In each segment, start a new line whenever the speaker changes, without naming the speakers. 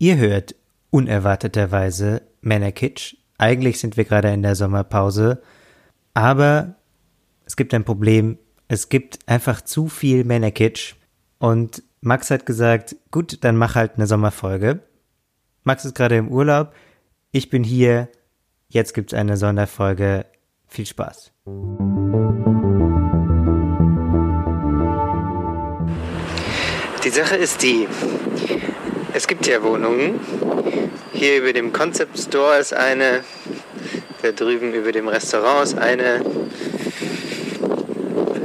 Ihr hört unerwarteterweise Männerkitsch. Eigentlich sind wir gerade in der Sommerpause, aber es gibt ein Problem. Es gibt einfach zu viel Männerkitsch und Max hat gesagt, gut, dann mach halt eine Sommerfolge. Max ist gerade im Urlaub. Ich bin hier. Jetzt gibt's eine Sonderfolge. Viel Spaß. Die Sache ist die, es gibt ja Wohnungen. Hier über dem Concept Store ist eine, da drüben über dem Restaurant ist eine.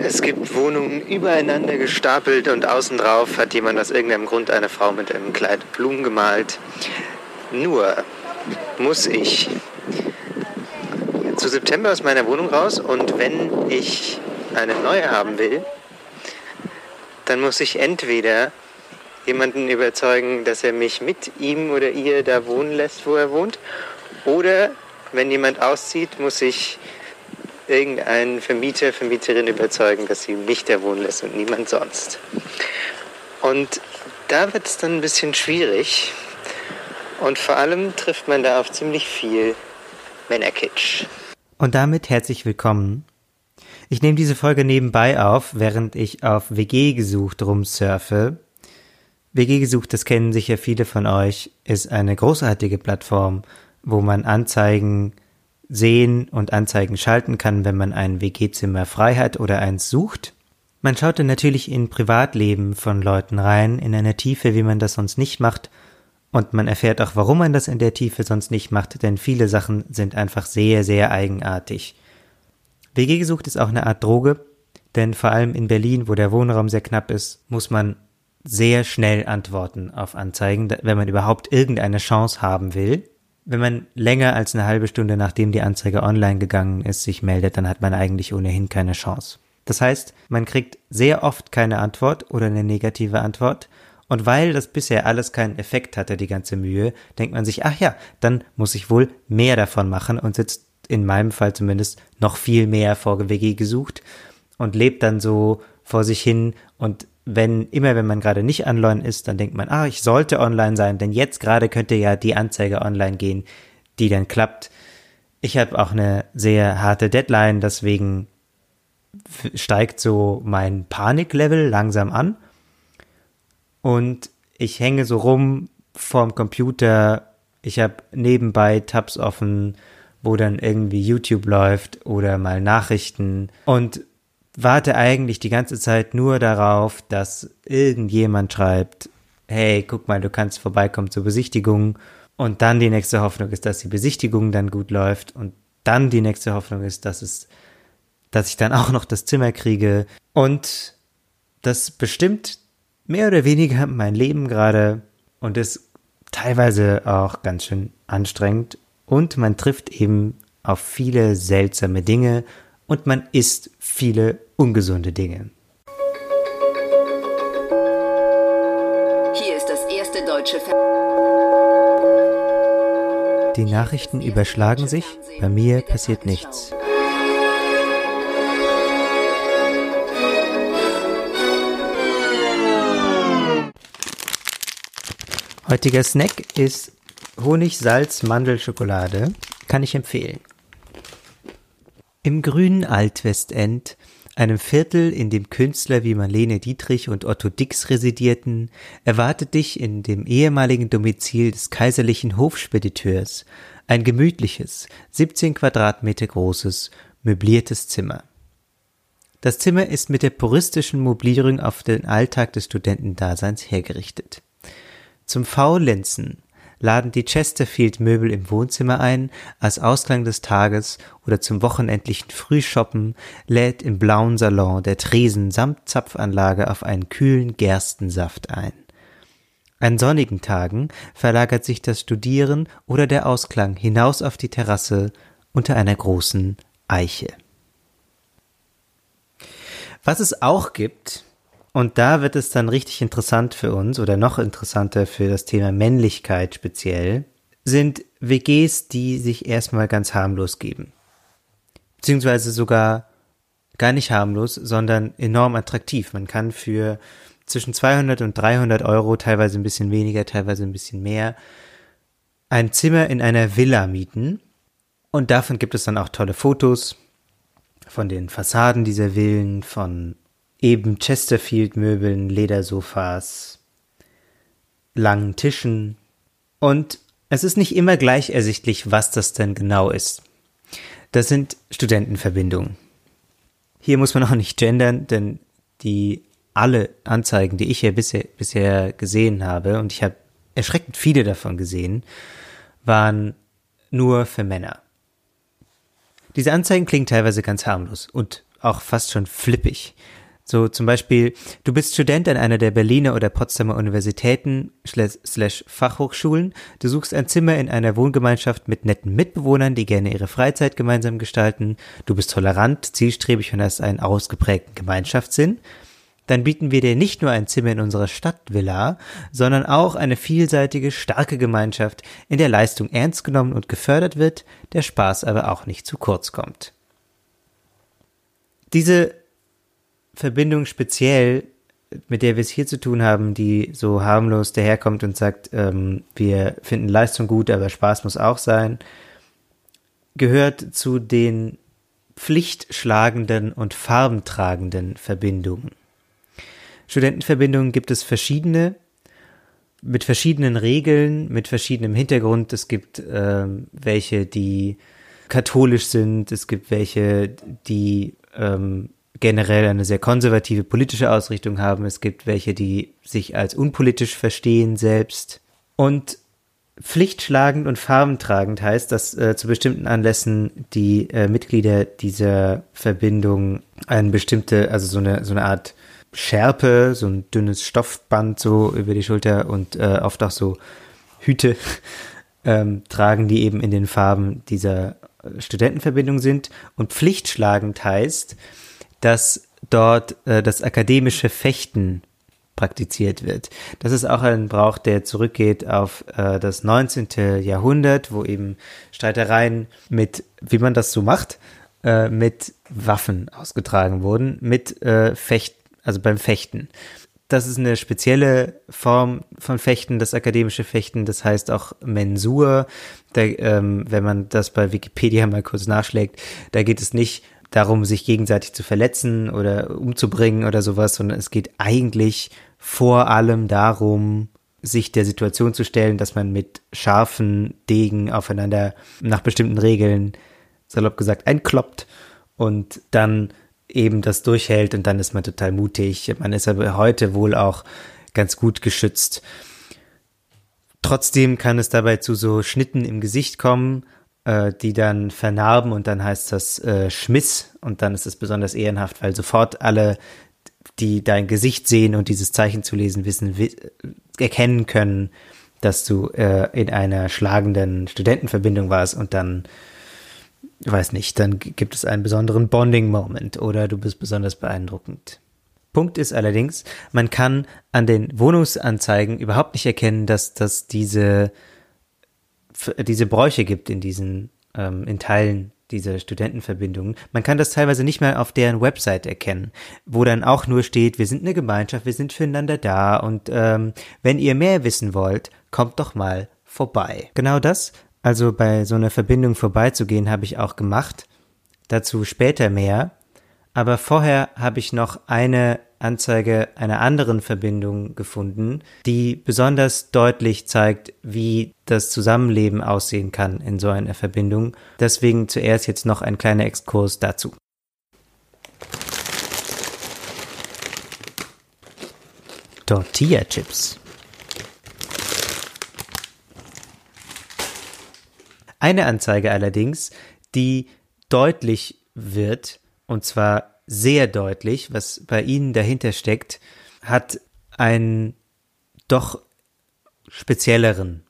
Es gibt Wohnungen übereinander gestapelt und außen drauf hat jemand aus irgendeinem Grund eine Frau mit einem Kleid Blumen gemalt. Nur muss ich zu September aus meiner Wohnung raus und wenn ich eine neue haben will, dann muss ich entweder jemanden überzeugen, dass er mich mit ihm oder ihr da wohnen lässt, wo er wohnt, oder wenn jemand auszieht, muss ich irgendeinen Vermieter, Vermieterin überzeugen, dass sie mich da wohnen lässt und niemand sonst. Und da wird es dann ein bisschen schwierig. Und vor allem trifft man da auf ziemlich viel Männerkitsch. Und damit herzlich willkommen. Ich nehme diese Folge nebenbei auf, während ich auf WG gesucht rumsurfe. WG gesucht, das kennen sicher viele von euch, ist eine großartige Plattform, wo man Anzeigen sehen und Anzeigen schalten kann, wenn man ein WG-Zimmer frei hat oder eins sucht. Man schaut dann natürlich in Privatleben von Leuten rein, in einer Tiefe, wie man das sonst nicht macht, und man erfährt auch, warum man das in der Tiefe sonst nicht macht, denn viele Sachen sind einfach sehr, sehr eigenartig. WG gesucht ist auch eine Art Droge, denn vor allem in Berlin, wo der Wohnraum sehr knapp ist, muss man sehr schnell antworten auf Anzeigen, wenn man überhaupt irgendeine Chance haben will. Wenn man länger als eine halbe Stunde nachdem die Anzeige online gegangen ist, sich meldet, dann hat man eigentlich ohnehin keine Chance. Das heißt, man kriegt sehr oft keine Antwort oder eine negative Antwort. Und weil das bisher alles keinen Effekt hatte, die ganze Mühe, denkt man sich, ach ja, dann muss ich wohl mehr davon machen und sitzt in meinem Fall zumindest noch viel mehr vor WG gesucht und lebt dann so vor sich hin und wenn, immer wenn man gerade nicht online ist, dann denkt man, ah, ich sollte online sein, denn jetzt gerade könnte ja die Anzeige online gehen, die dann klappt. Ich habe auch eine sehr harte Deadline, deswegen steigt so mein Paniklevel langsam an. Und ich hänge so rum vorm Computer. Ich habe nebenbei Tabs offen, wo dann irgendwie YouTube läuft oder mal Nachrichten. Und warte eigentlich die ganze Zeit nur darauf, dass irgendjemand schreibt, hey, guck mal, du kannst vorbeikommen zur Besichtigung. Und dann die nächste Hoffnung ist, dass die Besichtigung dann gut läuft. Und dann die nächste Hoffnung ist, dass es, dass ich dann auch noch das Zimmer kriege. Und das bestimmt mehr oder weniger mein Leben gerade und ist teilweise auch ganz schön anstrengend. Und man trifft eben auf viele seltsame Dinge und man isst viele ungesunde Dinge.
Hier ist das erste deutsche Fer
Die Nachrichten überschlagen sich, bei mir passiert nichts. Heutiger Snack ist Honig, Salz, Mandelschokolade. Kann ich empfehlen. Im grünen Altwestend, einem Viertel, in dem Künstler wie Marlene Dietrich und Otto Dix residierten, erwartet dich in dem ehemaligen Domizil des kaiserlichen Hofspediteurs ein gemütliches, 17 Quadratmeter großes, möbliertes Zimmer. Das Zimmer ist mit der puristischen Mobilierung auf den Alltag des Studentendaseins hergerichtet. Zum Faulenzen laden die Chesterfield-Möbel im Wohnzimmer ein, als Ausklang des Tages oder zum wochenendlichen Frühshoppen lädt im blauen Salon der Tresen samt Zapfanlage auf einen kühlen Gerstensaft ein. An sonnigen Tagen verlagert sich das Studieren oder der Ausklang hinaus auf die Terrasse unter einer großen Eiche. Was es auch gibt, und da wird es dann richtig interessant für uns oder noch interessanter für das Thema Männlichkeit speziell, sind WGs, die sich erstmal ganz harmlos geben. Beziehungsweise sogar gar nicht harmlos, sondern enorm attraktiv. Man kann für zwischen 200 und 300 Euro, teilweise ein bisschen weniger, teilweise ein bisschen mehr, ein Zimmer in einer Villa mieten. Und davon gibt es dann auch tolle Fotos von den Fassaden dieser Villen, von eben Chesterfield-Möbeln, Ledersofas, langen Tischen. Und es ist nicht immer gleich ersichtlich, was das denn genau ist. Das sind Studentenverbindungen. Hier muss man auch nicht gendern, denn die alle Anzeigen, die ich hier bisher, bisher gesehen habe, und ich habe erschreckend viele davon gesehen, waren nur für Männer. Diese Anzeigen klingen teilweise ganz harmlos und auch fast schon flippig. So zum Beispiel, du bist Student an einer der Berliner oder Potsdamer Universitäten slash Fachhochschulen, du suchst ein Zimmer in einer Wohngemeinschaft mit netten Mitbewohnern, die gerne ihre Freizeit gemeinsam gestalten, du bist tolerant, zielstrebig und hast einen ausgeprägten Gemeinschaftssinn, dann bieten wir dir nicht nur ein Zimmer in unserer Stadtvilla, sondern auch eine vielseitige, starke Gemeinschaft, in der Leistung ernst genommen und gefördert wird, der Spaß aber auch nicht zu kurz kommt. Diese Verbindung speziell, mit der wir es hier zu tun haben, die so harmlos daherkommt und sagt, ähm, wir finden Leistung gut, aber Spaß muss auch sein, gehört zu den pflichtschlagenden und farbentragenden Verbindungen. Studentenverbindungen gibt es verschiedene, mit verschiedenen Regeln, mit verschiedenem Hintergrund. Es gibt ähm, welche, die katholisch sind, es gibt welche, die ähm, generell eine sehr konservative politische Ausrichtung haben. Es gibt welche, die sich als unpolitisch verstehen selbst. Und pflichtschlagend und farbentragend heißt, dass äh, zu bestimmten Anlässen die äh, Mitglieder dieser Verbindung eine bestimmte, also so eine, so eine Art Schärpe, so ein dünnes Stoffband so über die Schulter und äh, oft auch so Hüte ähm, tragen, die eben in den Farben dieser Studentenverbindung sind. Und pflichtschlagend heißt, dass dort äh, das akademische Fechten praktiziert wird. Das ist auch ein Brauch, der zurückgeht auf äh, das 19. Jahrhundert, wo eben Streitereien mit, wie man das so macht, äh, mit Waffen ausgetragen wurden, mit äh, Fecht, also beim Fechten. Das ist eine spezielle Form von Fechten, das akademische Fechten, das heißt auch Mensur. Da, ähm, wenn man das bei Wikipedia mal kurz nachschlägt, da geht es nicht darum, sich gegenseitig zu verletzen oder umzubringen oder sowas, sondern es geht eigentlich vor allem darum, sich der Situation zu stellen, dass man mit scharfen Degen aufeinander nach bestimmten Regeln, salopp gesagt, einkloppt und dann eben das durchhält und dann ist man total mutig. Man ist aber heute wohl auch ganz gut geschützt. Trotzdem kann es dabei zu so Schnitten im Gesicht kommen äh, die dann vernarben und dann heißt das äh, Schmiss und dann ist es besonders ehrenhaft, weil sofort alle, die dein Gesicht sehen und dieses Zeichen zu lesen wissen, erkennen können, dass du äh, in einer schlagenden Studentenverbindung warst und dann weiß nicht, dann gibt es einen besonderen Bonding-Moment oder du bist besonders beeindruckend. Punkt ist allerdings, man kann an den Wohnungsanzeigen überhaupt nicht erkennen, dass, dass diese diese Bräuche gibt in diesen, ähm, in Teilen dieser Studentenverbindungen. Man kann das teilweise nicht mehr auf deren Website erkennen, wo dann auch nur steht, wir sind eine Gemeinschaft, wir sind füreinander da und ähm, wenn ihr mehr wissen wollt, kommt doch mal vorbei. Genau das, also bei so einer Verbindung vorbeizugehen, habe ich auch gemacht. Dazu später mehr. Aber vorher habe ich noch eine Anzeige einer anderen Verbindung gefunden, die besonders deutlich zeigt, wie das Zusammenleben aussehen kann in so einer Verbindung. Deswegen zuerst jetzt noch ein kleiner Exkurs dazu. Tortilla Chips. Eine Anzeige allerdings, die deutlich wird, und zwar sehr deutlich, was bei Ihnen dahinter steckt, hat einen doch spezielleren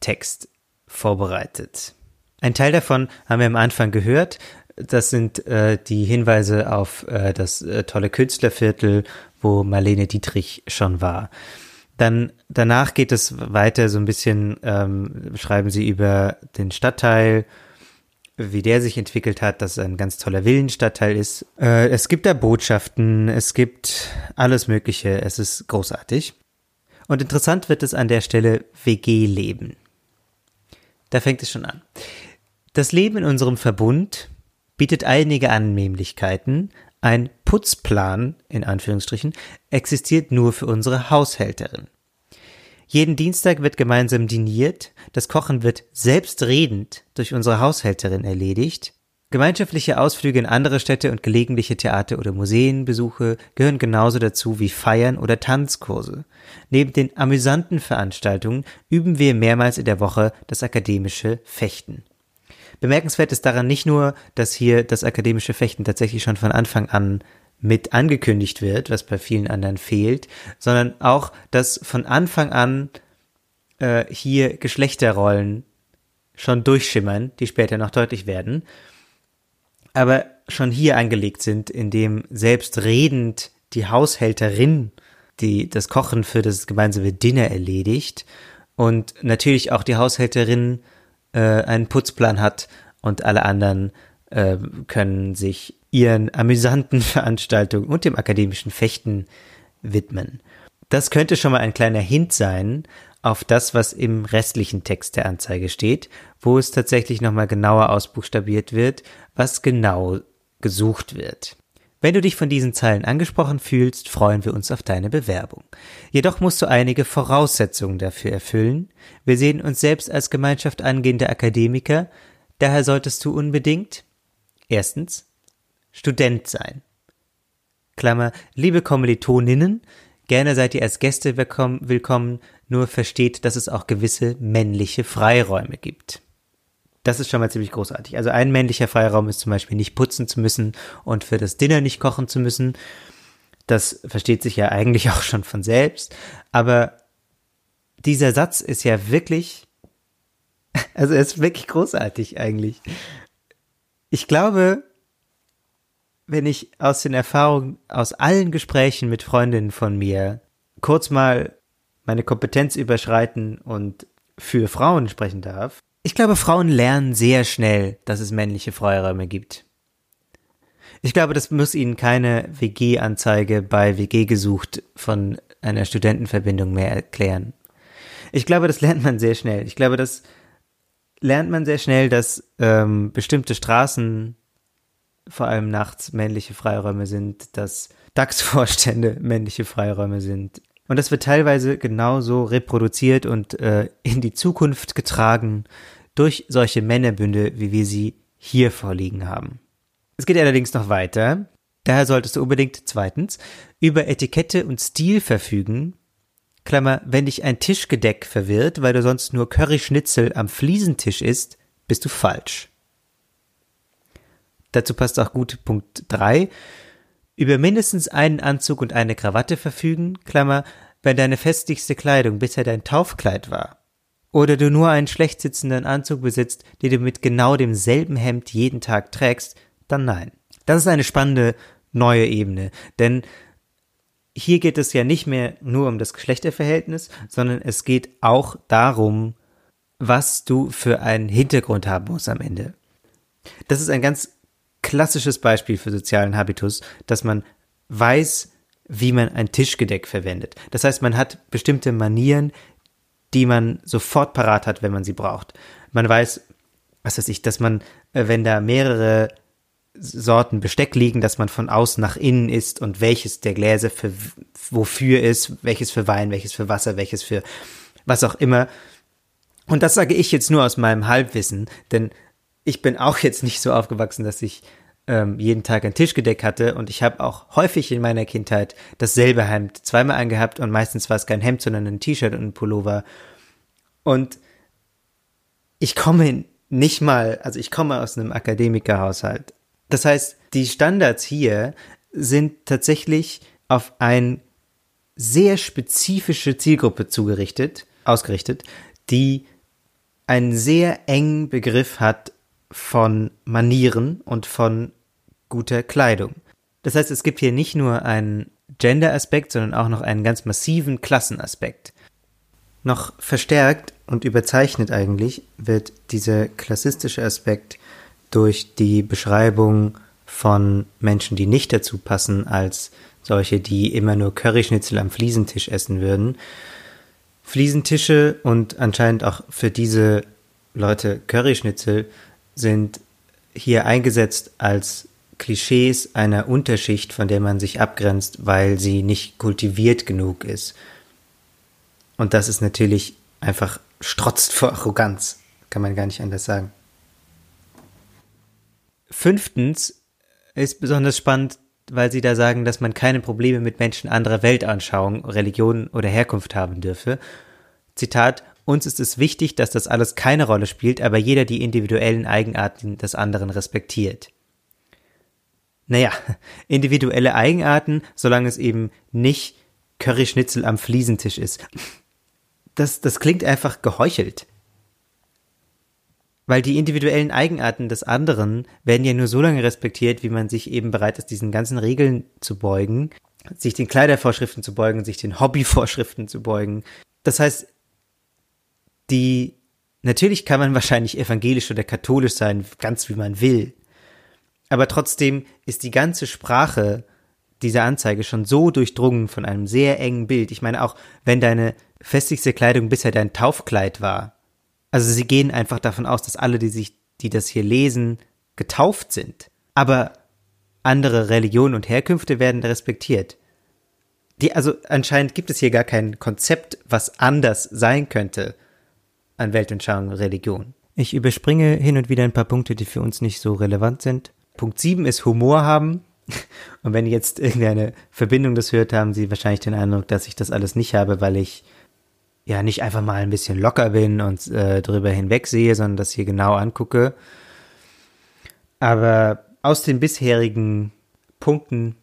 Text vorbereitet. Ein Teil davon haben wir am Anfang gehört. Das sind äh, die Hinweise auf äh, das äh, tolle Künstlerviertel, wo Marlene Dietrich schon war. Dann danach geht es weiter so ein bisschen, ähm, schreiben sie über den Stadtteil wie der sich entwickelt hat, dass es ein ganz toller Villenstadtteil ist. Äh, es gibt da Botschaften, es gibt alles Mögliche, es ist großartig. Und interessant wird es an der Stelle WG-Leben. Da fängt es schon an. Das Leben in unserem Verbund bietet einige Annehmlichkeiten. Ein Putzplan, in Anführungsstrichen, existiert nur für unsere Haushälterin. Jeden Dienstag wird gemeinsam diniert, das Kochen wird selbstredend durch unsere Haushälterin erledigt, Gemeinschaftliche Ausflüge in andere Städte und gelegentliche Theater- oder Museenbesuche gehören genauso dazu wie Feiern oder Tanzkurse. Neben den amüsanten Veranstaltungen üben wir mehrmals in der Woche das akademische Fechten. Bemerkenswert ist daran nicht nur, dass hier das akademische Fechten tatsächlich schon von Anfang an mit angekündigt wird, was bei vielen anderen fehlt, sondern auch, dass von Anfang an äh, hier Geschlechterrollen schon durchschimmern, die später noch deutlich werden aber schon hier angelegt sind, indem selbstredend die Haushälterin die das Kochen für das gemeinsame Dinner erledigt und natürlich auch die Haushälterin äh, einen Putzplan hat und alle anderen äh, können sich ihren amüsanten Veranstaltungen und dem akademischen Fechten widmen. Das könnte schon mal ein kleiner Hint sein auf das, was im restlichen Text der Anzeige steht, wo es tatsächlich nochmal genauer ausbuchstabiert wird, was genau gesucht wird. Wenn du dich von diesen Zeilen angesprochen fühlst, freuen wir uns auf deine Bewerbung. Jedoch musst du einige Voraussetzungen dafür erfüllen. Wir sehen uns selbst als Gemeinschaft angehender Akademiker, daher solltest du unbedingt erstens Student sein. Klammer, liebe Kommilitoninnen, Gerne seid ihr als Gäste willkommen, nur versteht, dass es auch gewisse männliche Freiräume gibt. Das ist schon mal ziemlich großartig. Also ein männlicher Freiraum ist zum Beispiel nicht putzen zu müssen und für das Dinner nicht kochen zu müssen. Das versteht sich ja eigentlich auch schon von selbst. Aber dieser Satz ist ja wirklich, also er ist wirklich großartig eigentlich. Ich glaube, wenn ich aus den Erfahrungen, aus allen Gesprächen mit Freundinnen von mir kurz mal meine Kompetenz überschreiten und für Frauen sprechen darf, ich glaube, Frauen lernen sehr schnell, dass es männliche Freiräume gibt. Ich glaube, das muss ihnen keine WG-Anzeige bei WG gesucht von einer Studentenverbindung mehr erklären. Ich glaube, das lernt man sehr schnell. Ich glaube, das lernt man sehr schnell, dass ähm, bestimmte Straßen vor allem nachts männliche Freiräume sind, dass DAX-Vorstände männliche Freiräume sind. Und das wird teilweise genauso reproduziert und äh, in die Zukunft getragen durch solche Männerbünde, wie wir sie hier vorliegen haben. Es geht allerdings noch weiter. Daher solltest du unbedingt zweitens über Etikette und Stil verfügen. Klammer, wenn dich ein Tischgedeck verwirrt, weil du sonst nur Curryschnitzel am Fliesentisch isst, bist du falsch. Dazu passt auch gut Punkt 3. Über mindestens einen Anzug und eine Krawatte verfügen, Klammer, wenn deine festlichste Kleidung bisher dein Taufkleid war. Oder du nur einen schlecht sitzenden Anzug besitzt, den du mit genau demselben Hemd jeden Tag trägst, dann nein. Das ist eine spannende neue Ebene, denn hier geht es ja nicht mehr nur um das Geschlechterverhältnis, sondern es geht auch darum, was du für einen Hintergrund haben musst am Ende. Das ist ein ganz klassisches Beispiel für sozialen Habitus, dass man weiß, wie man ein Tischgedeck verwendet. Das heißt, man hat bestimmte Manieren, die man sofort parat hat, wenn man sie braucht. Man weiß, was weiß ich, dass man, äh, wenn da mehrere Sorten Besteck liegen, dass man von außen nach innen isst und welches der Gläser für wofür ist, welches für Wein, welches für Wasser, welches für was auch immer. Und das sage ich jetzt nur aus meinem Halbwissen, denn ich bin auch jetzt nicht so aufgewachsen, dass ich ähm, jeden Tag ein Tischgedeck hatte und ich habe auch häufig in meiner Kindheit dasselbe Hemd zweimal angehabt und meistens war es kein Hemd, sondern ein T-Shirt und ein Pullover. Und ich komme nicht mal, also ich komme aus einem Akademikerhaushalt. Das heißt, die Standards hier sind tatsächlich auf eine sehr spezifische Zielgruppe zugerichtet, ausgerichtet, die einen sehr engen Begriff hat von Manieren und von guter Kleidung. Das heißt, es gibt hier nicht nur einen Gender-Aspekt, sondern auch noch einen ganz massiven Klassenaspekt. Noch verstärkt und überzeichnet eigentlich wird dieser klassistische Aspekt durch die Beschreibung von Menschen, die nicht dazu passen, als solche, die immer nur Curryschnitzel am Fliesentisch essen würden. Fliesentische und anscheinend auch für diese Leute Curryschnitzel sind hier eingesetzt als Klischees einer Unterschicht, von der man sich abgrenzt, weil sie nicht kultiviert genug ist. Und das ist natürlich einfach strotzt vor Arroganz, kann man gar nicht anders sagen. Fünftens ist besonders spannend, weil sie da sagen, dass man keine Probleme mit Menschen anderer Weltanschauung, Religion oder Herkunft haben dürfe. Zitat, uns ist es wichtig, dass das alles keine Rolle spielt, aber jeder die individuellen Eigenarten des anderen respektiert. Naja, individuelle Eigenarten, solange es eben nicht Curryschnitzel am Fliesentisch ist. Das, das klingt einfach geheuchelt. Weil die individuellen Eigenarten des anderen werden ja nur so lange respektiert, wie man sich eben bereit ist, diesen ganzen Regeln zu beugen, sich den Kleidervorschriften zu beugen, sich den Hobbyvorschriften zu beugen. Das heißt, die, natürlich kann man wahrscheinlich evangelisch oder katholisch sein, ganz wie man will. Aber trotzdem ist die ganze Sprache dieser Anzeige schon so durchdrungen von einem sehr engen Bild. Ich meine auch, wenn deine festigste Kleidung bisher dein Taufkleid war, also sie gehen einfach davon aus, dass alle, die sich, die das hier lesen, getauft sind. Aber andere Religionen und Herkünfte werden respektiert. Die, also anscheinend gibt es hier gar kein Konzept, was anders sein könnte an Weltanschauung und Religion. Ich überspringe hin und wieder ein paar Punkte, die für uns nicht so relevant sind. Punkt 7 ist Humor haben. Und wenn jetzt irgendeine Verbindung das hört, haben Sie wahrscheinlich den Eindruck, dass ich das alles nicht habe, weil ich ja nicht einfach mal ein bisschen locker bin und äh, drüber hinwegsehe, sondern das hier genau angucke. Aber aus den bisherigen Punkten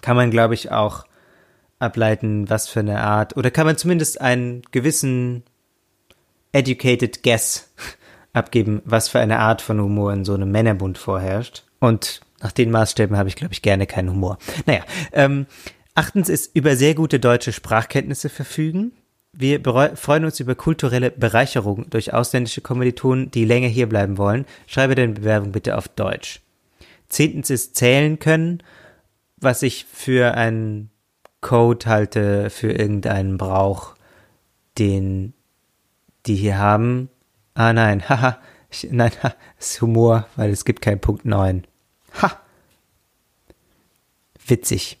kann man, glaube ich, auch ableiten, was für eine Art, oder kann man zumindest einen gewissen educated guess abgeben, was für eine Art von Humor in so einem Männerbund vorherrscht. Und nach den Maßstäben habe ich, glaube ich, gerne keinen Humor. Naja, ähm, achtens ist über sehr gute deutsche Sprachkenntnisse verfügen. Wir freuen uns über kulturelle Bereicherung durch ausländische Kommilitonen, die länger hier bleiben wollen. Schreibe deine Bewerbung bitte auf Deutsch. Zehntens ist zählen können, was ich für einen Code halte, für irgendeinen Brauch, den die hier haben. Ah nein, haha, nein, ha, ist Humor, weil es gibt keinen Punkt 9. Ha! Witzig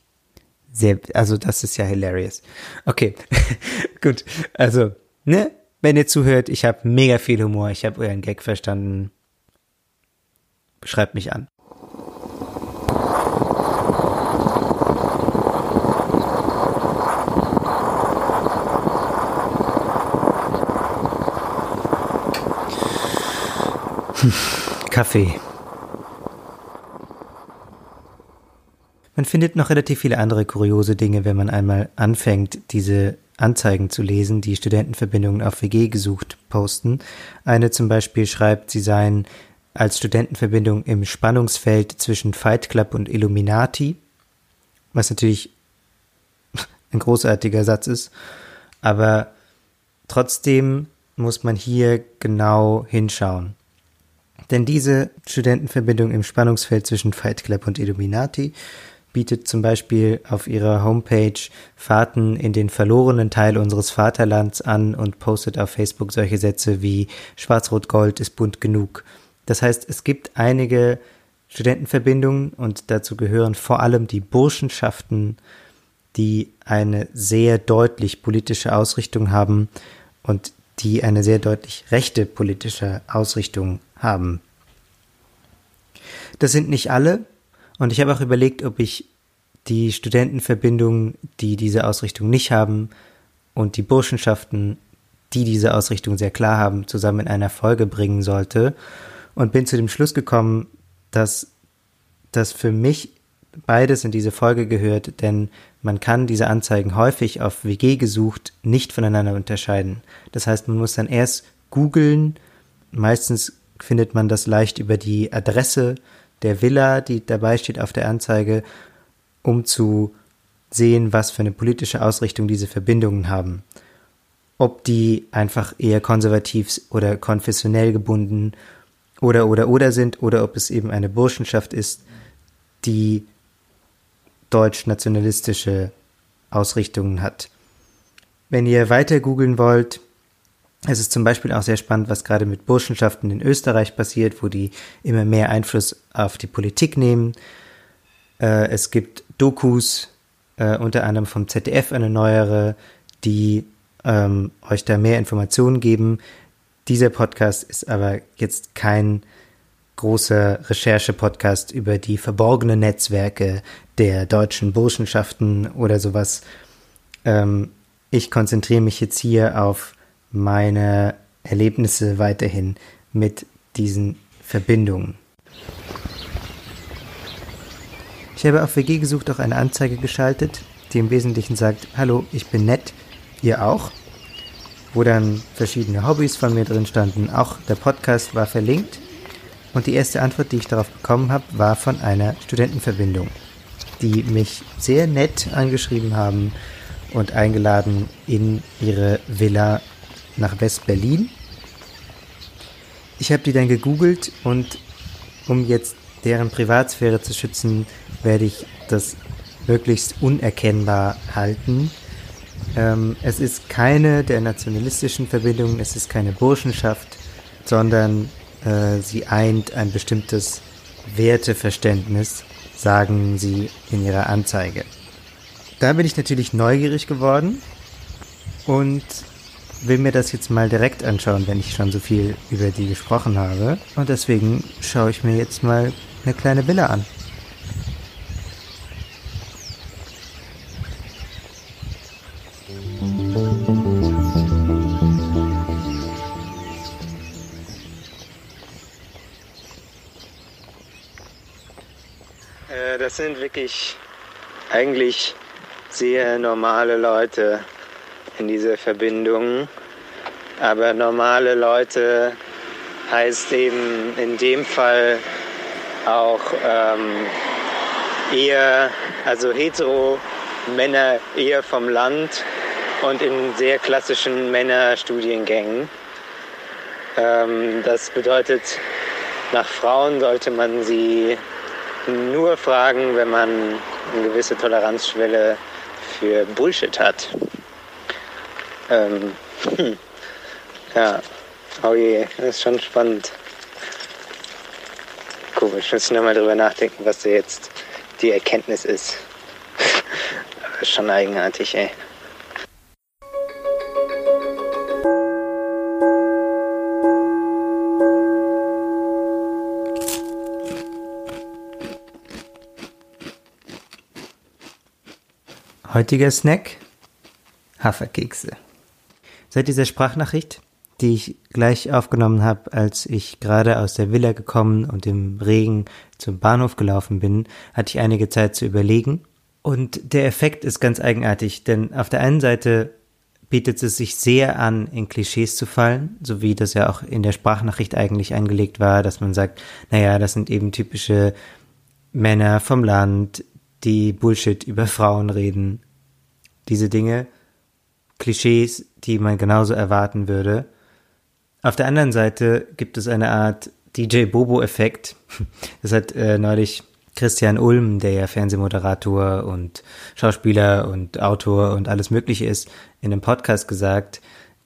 sehr, also das ist ja hilarious. Okay, gut. Also, ne, wenn ihr zuhört, ich habe mega viel Humor, ich habe euren Gag verstanden. Schreibt mich an. Kaffee. Man findet noch relativ viele andere kuriose Dinge, wenn man einmal anfängt, diese Anzeigen zu lesen, die Studentenverbindungen auf WG gesucht posten. Eine zum Beispiel schreibt, sie seien als Studentenverbindung im Spannungsfeld zwischen Fight Club und Illuminati, was natürlich ein großartiger Satz ist, aber trotzdem muss man hier genau hinschauen. Denn diese Studentenverbindung im Spannungsfeld zwischen Fight Club und Illuminati bietet zum Beispiel auf ihrer Homepage Fahrten in den verlorenen Teil unseres Vaterlands an und postet auf Facebook solche Sätze wie Schwarz-Rot-Gold ist bunt genug. Das heißt, es gibt einige Studentenverbindungen und dazu gehören vor allem die Burschenschaften, die eine sehr deutlich politische Ausrichtung haben und die eine sehr deutlich rechte politische Ausrichtung haben. Das sind nicht alle, und ich habe auch überlegt, ob ich die Studentenverbindungen, die diese Ausrichtung nicht haben, und die Burschenschaften, die diese Ausrichtung sehr klar haben, zusammen in einer Folge bringen sollte. Und bin zu dem Schluss gekommen, dass das für mich beides in diese Folge gehört, denn man kann diese Anzeigen häufig auf WG gesucht nicht voneinander unterscheiden. Das heißt, man muss dann erst googeln. Meistens findet man das leicht über die Adresse der Villa, die dabei steht auf der Anzeige, um zu sehen, was für eine politische Ausrichtung diese Verbindungen haben. Ob die einfach eher konservativ oder konfessionell gebunden oder oder oder sind oder ob es eben eine Burschenschaft ist, die deutsch-nationalistische Ausrichtungen hat. Wenn ihr weiter googeln wollt, es ist zum Beispiel auch sehr spannend, was gerade mit Burschenschaften in Österreich passiert, wo die immer mehr Einfluss auf die Politik nehmen. Äh, es gibt Dokus, äh, unter anderem vom ZDF eine neuere, die ähm, euch da mehr Informationen geben. Dieser Podcast ist aber jetzt kein großer Recherche-Podcast über die verborgenen Netzwerke der deutschen Burschenschaften oder sowas. Ähm, ich konzentriere mich jetzt hier auf meine Erlebnisse weiterhin mit diesen Verbindungen. Ich habe auf WG gesucht auch eine Anzeige geschaltet, die im Wesentlichen sagt, hallo, ich bin nett, ihr auch, wo dann verschiedene Hobbys von mir drin standen. Auch der Podcast war verlinkt und die erste Antwort, die ich darauf bekommen habe, war von einer Studentenverbindung, die mich sehr nett angeschrieben haben und eingeladen in ihre Villa nach West-Berlin. Ich habe die dann gegoogelt und um jetzt deren Privatsphäre zu schützen, werde ich das möglichst unerkennbar halten. Ähm, es ist keine der nationalistischen Verbindungen, es ist keine Burschenschaft, sondern äh, sie eint ein bestimmtes Werteverständnis, sagen sie in ihrer Anzeige. Da bin ich natürlich neugierig geworden und will mir das jetzt mal direkt anschauen, wenn ich schon so viel über die gesprochen habe. Und deswegen schaue ich mir jetzt mal eine kleine Villa an.
Wirklich eigentlich sehr normale Leute in dieser Verbindung. Aber normale Leute heißt eben in dem Fall auch ähm, eher, also hetero Männer eher vom Land und in sehr klassischen Männerstudiengängen. Ähm, das bedeutet, nach Frauen sollte man sie nur fragen, wenn man eine gewisse Toleranzschwelle für Bullshit hat. Ähm, hm. Ja, oh je, das ist schon spannend. Komisch, muss ich nochmal drüber nachdenken, was da jetzt die Erkenntnis ist. Schon eigenartig, ey.
Heutiger Snack? Haferkekse. Seit dieser Sprachnachricht, die ich gleich aufgenommen habe, als ich gerade aus der Villa gekommen und im Regen zum Bahnhof gelaufen bin, hatte ich einige Zeit zu überlegen. Und der Effekt ist ganz eigenartig, denn auf der einen Seite bietet es sich sehr an, in Klischees zu fallen, so wie das ja auch in der Sprachnachricht eigentlich eingelegt war, dass man sagt, naja, das sind eben typische Männer vom Land, die Bullshit über Frauen reden. Diese Dinge Klischees, die man genauso erwarten würde. Auf der anderen Seite gibt es eine Art DJ Bobo-Effekt. Das hat äh, neulich Christian Ulm, der ja Fernsehmoderator und Schauspieler und Autor und alles Mögliche ist, in einem Podcast gesagt,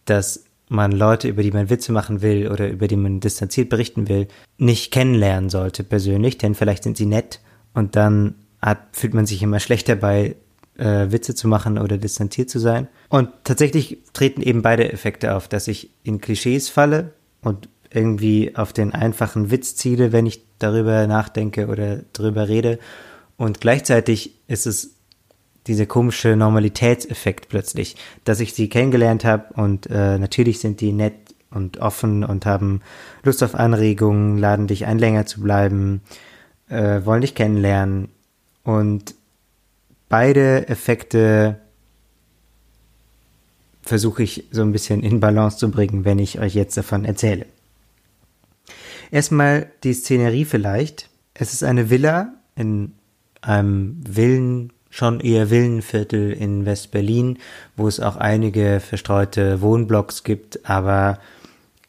dass man Leute, über die man Witze machen will oder über die man distanziert berichten will, nicht kennenlernen sollte persönlich, denn vielleicht sind sie nett und dann hat, fühlt man sich immer schlecht dabei, äh, Witze zu machen oder distanziert zu sein. Und tatsächlich treten eben beide Effekte auf, dass ich in Klischees falle und irgendwie auf den einfachen Witz ziele, wenn ich darüber nachdenke oder darüber rede. Und gleichzeitig ist es dieser komische Normalitätseffekt plötzlich, dass ich sie kennengelernt habe und äh, natürlich sind die nett und offen und haben Lust auf Anregungen, laden dich ein, länger zu bleiben, äh, wollen dich kennenlernen und beide Effekte versuche ich so ein bisschen in Balance zu bringen, wenn ich euch jetzt davon erzähle. Erstmal die Szenerie vielleicht. Es ist eine Villa in einem Villen, schon eher Villenviertel in West-Berlin, wo es auch einige verstreute Wohnblocks gibt, aber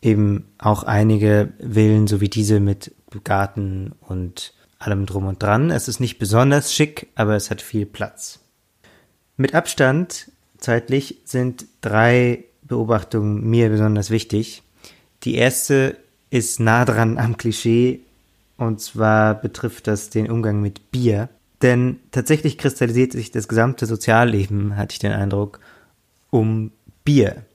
eben auch einige Villen, so wie diese mit Garten und allem drum und dran. Es ist nicht besonders schick, aber es hat viel Platz. Mit Abstand zeitlich sind drei Beobachtungen mir besonders wichtig. Die erste ist nah dran am Klischee und zwar betrifft das den Umgang mit Bier. Denn tatsächlich kristallisiert sich das gesamte Sozialleben, hatte ich den Eindruck, um Bier.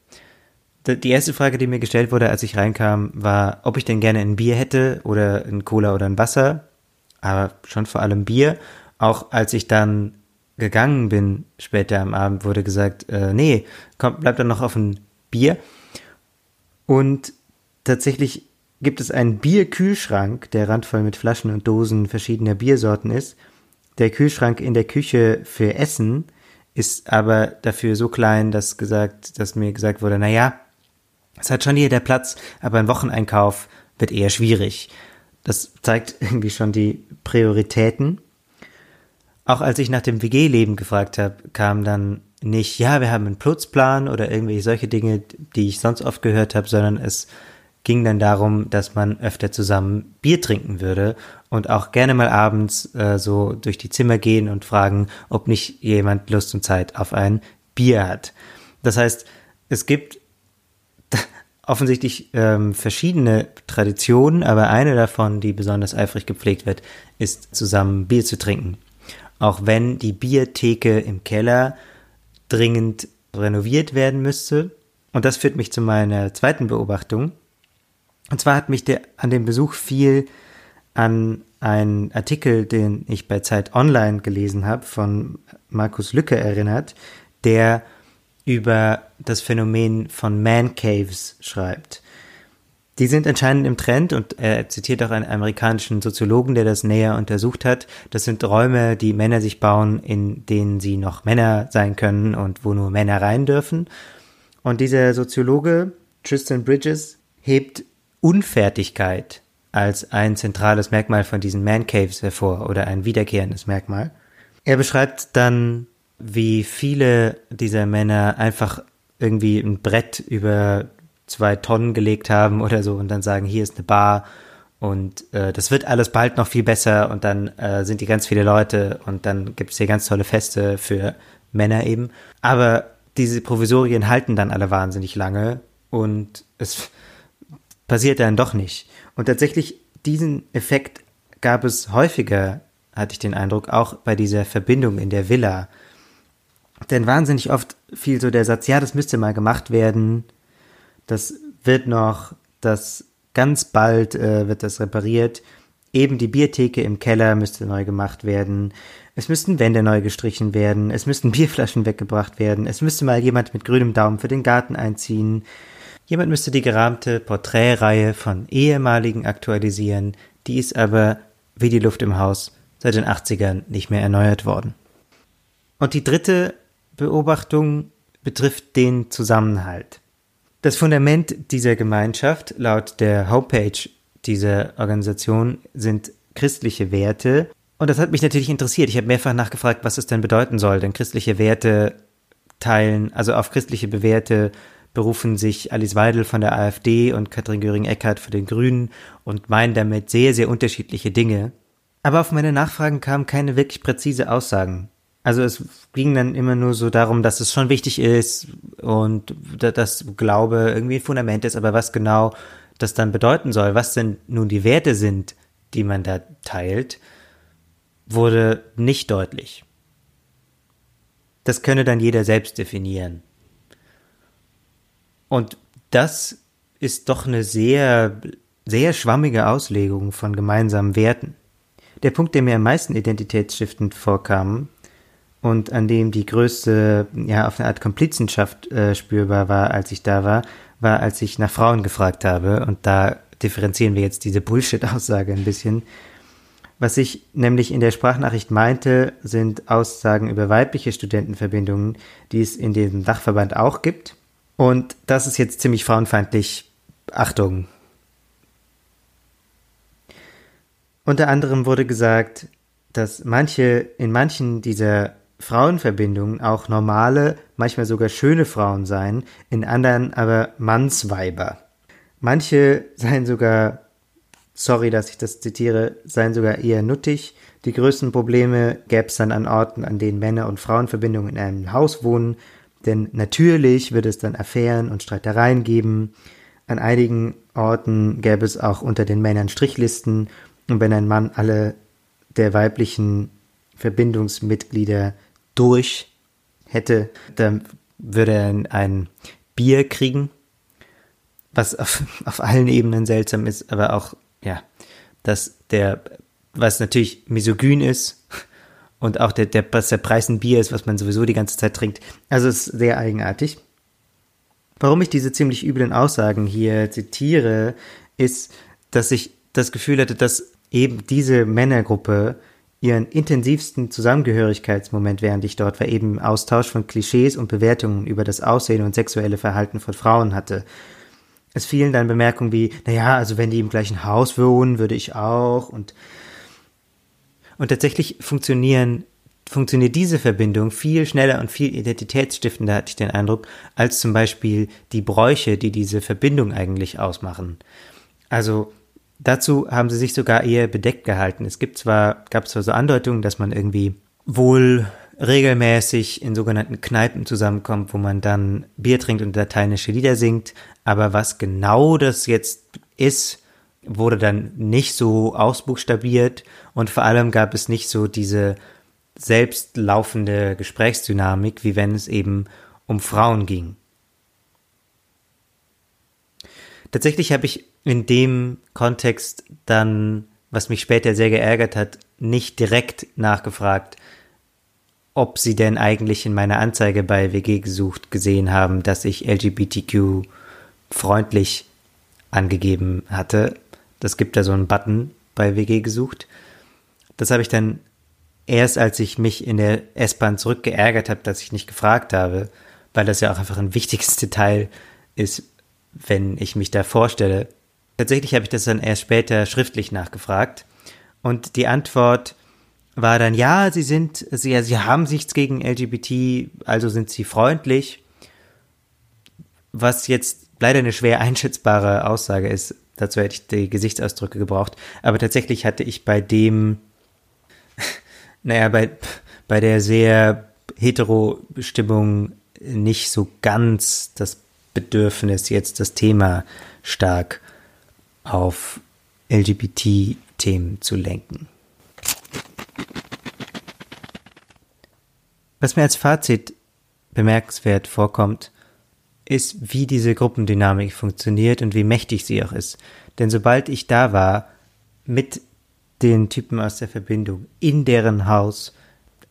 Die erste Frage, die mir gestellt wurde, als ich reinkam, war, ob ich denn gerne ein Bier hätte oder ein Cola oder ein Wasser. Aber schon vor allem Bier. Auch als ich dann gegangen bin, später am Abend, wurde gesagt, äh, nee, komm, bleib dann noch auf ein Bier. Und tatsächlich gibt es einen Bierkühlschrank, der randvoll mit Flaschen und Dosen verschiedener Biersorten ist. Der Kühlschrank in der Küche für Essen ist aber dafür so klein, dass gesagt, dass mir gesagt wurde, na ja, es hat schon hier der Platz, aber ein Wocheneinkauf wird eher schwierig. Das zeigt irgendwie schon die Prioritäten. Auch als ich nach dem WG-Leben gefragt habe, kam dann nicht, ja, wir haben einen Putzplan oder irgendwelche solche Dinge, die ich sonst oft gehört habe, sondern es ging dann darum, dass man öfter zusammen Bier trinken würde und auch gerne mal abends äh, so durch die Zimmer gehen und fragen, ob nicht jemand Lust und Zeit auf ein Bier hat. Das heißt, es gibt offensichtlich ähm, verschiedene Traditionen, aber eine davon, die besonders eifrig gepflegt wird, ist zusammen Bier zu trinken. Auch wenn die Biertheke im Keller dringend renoviert werden müsste. Und das führt mich zu meiner zweiten Beobachtung. Und zwar hat mich der, an dem Besuch viel an einen Artikel, den ich bei Zeit Online gelesen habe, von Markus Lücke erinnert, der über das Phänomen von Man Caves schreibt. Die sind anscheinend im Trend und er zitiert auch einen amerikanischen Soziologen, der das näher untersucht hat. Das sind Räume, die Männer sich bauen, in denen sie noch Männer sein können und wo nur Männer rein dürfen. Und dieser Soziologe, Tristan Bridges, hebt Unfertigkeit als ein zentrales Merkmal von diesen Man Caves hervor oder ein wiederkehrendes Merkmal. Er beschreibt dann, wie viele dieser Männer einfach irgendwie ein Brett über zwei Tonnen gelegt haben oder so und dann sagen, hier ist eine Bar und äh, das wird alles bald noch viel besser und dann äh, sind die ganz viele Leute und dann gibt es hier ganz tolle Feste für Männer eben. Aber diese Provisorien halten dann alle wahnsinnig lange und es passiert dann doch nicht. Und tatsächlich diesen Effekt gab es häufiger, hatte ich den Eindruck, auch bei dieser Verbindung in der Villa. Denn wahnsinnig oft fiel so der Satz, ja, das müsste mal gemacht werden, das wird noch, das ganz bald äh, wird das repariert. Eben die Biertheke im Keller müsste neu gemacht werden. Es müssten Wände neu gestrichen werden. Es müssten Bierflaschen weggebracht werden. Es müsste mal jemand mit grünem Daumen für den Garten einziehen. Jemand müsste die gerahmte Porträtreihe von ehemaligen aktualisieren, die ist aber, wie die Luft im Haus, seit den 80ern nicht mehr erneuert worden. Und die dritte Beobachtung betrifft den Zusammenhalt. Das Fundament dieser Gemeinschaft laut der Homepage dieser Organisation sind christliche Werte. Und das hat mich natürlich interessiert. Ich habe mehrfach nachgefragt, was es denn bedeuten soll, denn christliche Werte teilen, also auf christliche Bewährte berufen sich Alice Weidel von der AfD und Katrin Göring-Eckardt von den Grünen und meinen damit sehr, sehr unterschiedliche Dinge. Aber auf meine Nachfragen kamen keine wirklich präzise Aussagen. Also es ging dann immer nur so darum, dass es schon wichtig ist und dass Glaube irgendwie ein Fundament ist, aber was genau das dann bedeuten soll, was denn nun die Werte sind, die man da teilt, wurde nicht deutlich. Das könne dann jeder selbst definieren. Und das ist doch eine sehr, sehr schwammige Auslegung von gemeinsamen Werten. Der Punkt, der mir am meisten identitätsstiftend vorkam und an dem die größte, ja, auf eine Art Komplizenschaft äh, spürbar war, als ich da war, war, als ich nach Frauen gefragt habe. Und da differenzieren wir jetzt diese Bullshit-Aussage ein bisschen. Was ich nämlich in der Sprachnachricht meinte, sind Aussagen über weibliche Studentenverbindungen, die es in diesem Dachverband auch gibt und das ist jetzt ziemlich frauenfeindlich. Achtung. Unter anderem wurde gesagt, dass manche, in manchen dieser Frauenverbindungen auch normale, manchmal sogar schöne Frauen seien, in anderen aber Mannsweiber. Manche seien sogar, sorry, dass ich das zitiere, seien sogar eher nuttig. Die größten Probleme gäbe es dann an Orten, an denen Männer- und Frauenverbindungen in einem Haus wohnen, denn natürlich wird es dann Affären und Streitereien geben. An einigen Orten gäbe es auch unter den Männern Strichlisten und wenn ein Mann alle der weiblichen Verbindungsmitglieder durch hätte, dann würde er ein Bier kriegen, was auf, auf allen Ebenen seltsam ist, aber auch, ja, dass der, was natürlich misogyn ist und auch der, der, was der Preis ein Bier ist, was man sowieso die ganze Zeit trinkt. Also es ist sehr eigenartig. Warum ich diese ziemlich üblen Aussagen hier zitiere, ist, dass ich das Gefühl hatte, dass eben diese Männergruppe ihren intensivsten Zusammengehörigkeitsmoment, während ich dort war, eben Austausch von Klischees und Bewertungen über das Aussehen und sexuelle Verhalten von Frauen hatte. Es fielen dann Bemerkungen wie, naja, also wenn die im gleichen Haus wohnen, würde ich auch und und tatsächlich funktionieren funktioniert diese Verbindung viel schneller und viel identitätsstiftender, hatte ich den Eindruck, als zum Beispiel die Bräuche, die diese Verbindung eigentlich ausmachen. Also dazu haben sie sich sogar eher bedeckt gehalten. Es gibt zwar, gab zwar so Andeutungen, dass man irgendwie wohl regelmäßig in sogenannten Kneipen zusammenkommt, wo man dann Bier trinkt und lateinische Lieder singt, aber was genau das jetzt ist, wurde dann nicht so ausbuchstabiert und vor allem gab es nicht so diese selbstlaufende Gesprächsdynamik, wie wenn es eben um Frauen ging. Tatsächlich habe ich in dem Kontext dann, was mich später sehr geärgert hat, nicht direkt nachgefragt, ob sie denn eigentlich in meiner Anzeige bei WG gesucht gesehen haben, dass ich LGBTQ freundlich angegeben hatte. Das gibt da so einen Button bei WG gesucht. Das habe ich dann erst, als ich mich in der S-Bahn zurückgeärgert habe, dass ich nicht gefragt habe, weil das ja auch einfach ein wichtiges Detail ist, wenn ich mich da vorstelle. Tatsächlich habe ich das dann erst später schriftlich nachgefragt und die Antwort war dann, ja, sie sind, sie, sie haben nichts gegen LGBT, also sind sie freundlich. Was jetzt leider eine schwer einschätzbare Aussage ist. Dazu hätte ich die Gesichtsausdrücke gebraucht. Aber tatsächlich hatte ich bei dem, naja, bei, bei der sehr hetero Stimmung nicht so ganz das Bedürfnis, jetzt das Thema stark auf LGBT-Themen zu lenken. Was mir als Fazit bemerkenswert vorkommt, ist, wie diese Gruppendynamik funktioniert und wie mächtig sie auch ist. Denn sobald ich da war, mit den Typen aus der Verbindung, in deren Haus,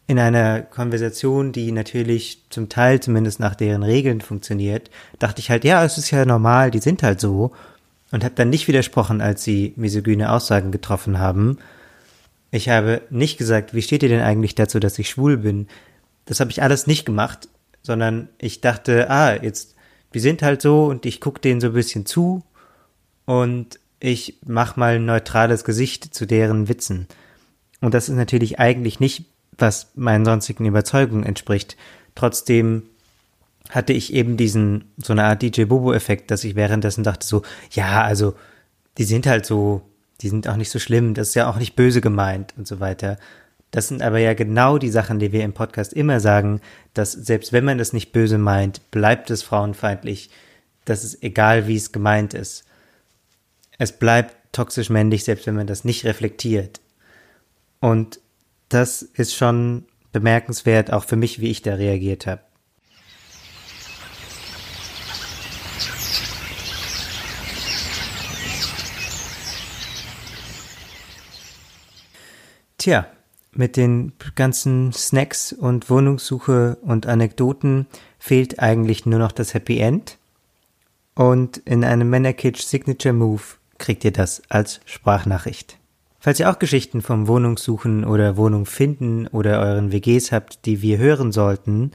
in einer Konversation, die natürlich zum Teil zumindest nach deren Regeln funktioniert, dachte ich halt, ja, es ist ja normal, die sind halt so. Und habe dann nicht widersprochen, als sie misogyne Aussagen getroffen haben. Ich habe nicht gesagt, wie steht ihr denn eigentlich dazu, dass ich schwul bin? Das habe ich alles nicht gemacht, sondern ich dachte, ah, jetzt, wir sind halt so und ich gucke denen so ein bisschen zu und ich mach mal ein neutrales Gesicht zu deren Witzen. Und das ist natürlich eigentlich nicht was meinen sonstigen Überzeugungen entspricht. Trotzdem hatte ich eben diesen, so eine Art DJ Bobo-Effekt, dass ich währenddessen dachte so, ja, also, die sind halt so, die sind auch nicht so schlimm, das ist ja auch nicht böse gemeint und so weiter. Das sind aber ja genau die Sachen, die wir im Podcast immer sagen, dass selbst wenn man das nicht böse meint, bleibt es frauenfeindlich. Das ist egal, wie es gemeint ist. Es bleibt toxisch männlich, selbst wenn man das nicht reflektiert. Und das ist schon bemerkenswert, auch für mich, wie ich da reagiert habe. Tja, mit den ganzen Snacks und Wohnungssuche und Anekdoten fehlt eigentlich nur noch das Happy End. Und in einem Männerkitsch Signature Move kriegt ihr das als Sprachnachricht. Falls ihr auch Geschichten vom Wohnungssuchen oder Wohnung finden oder euren WGs habt, die wir hören sollten,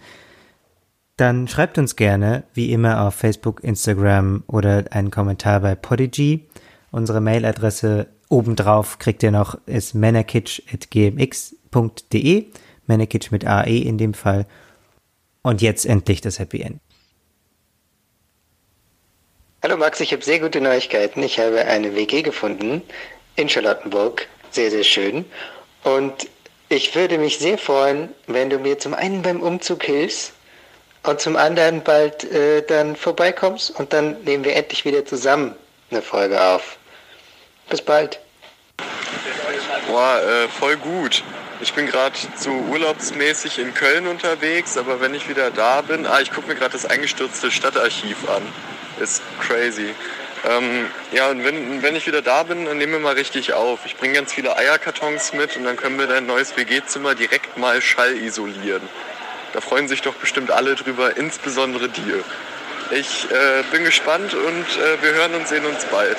dann schreibt uns gerne, wie immer, auf Facebook, Instagram oder einen Kommentar bei Podigy. Unsere Mailadresse obendrauf kriegt ihr noch, ist männerkitsch.gmx.de. Männerkitsch mit AE in dem Fall. Und jetzt endlich das Happy End. Hallo Max, ich habe sehr gute Neuigkeiten. Ich habe eine WG gefunden in Charlottenburg. Sehr, sehr schön. Und ich würde mich sehr freuen, wenn du mir zum einen beim Umzug hilfst und zum anderen bald äh, dann vorbeikommst und dann nehmen wir endlich wieder zusammen eine Folge auf. Bis bald.
Boah, äh, voll gut. Ich bin gerade so urlaubsmäßig in Köln unterwegs, aber wenn ich wieder da bin, ah, ich gucke mir gerade das eingestürzte Stadtarchiv an. Ist crazy. Ähm, ja, und wenn, wenn ich wieder da bin, dann nehmen wir mal richtig auf. Ich bringe ganz viele Eierkartons mit und dann können wir dein neues WG-Zimmer direkt mal schallisolieren. Da freuen sich doch bestimmt alle drüber, insbesondere dir. Ich äh, bin gespannt und äh, wir hören und sehen uns bald.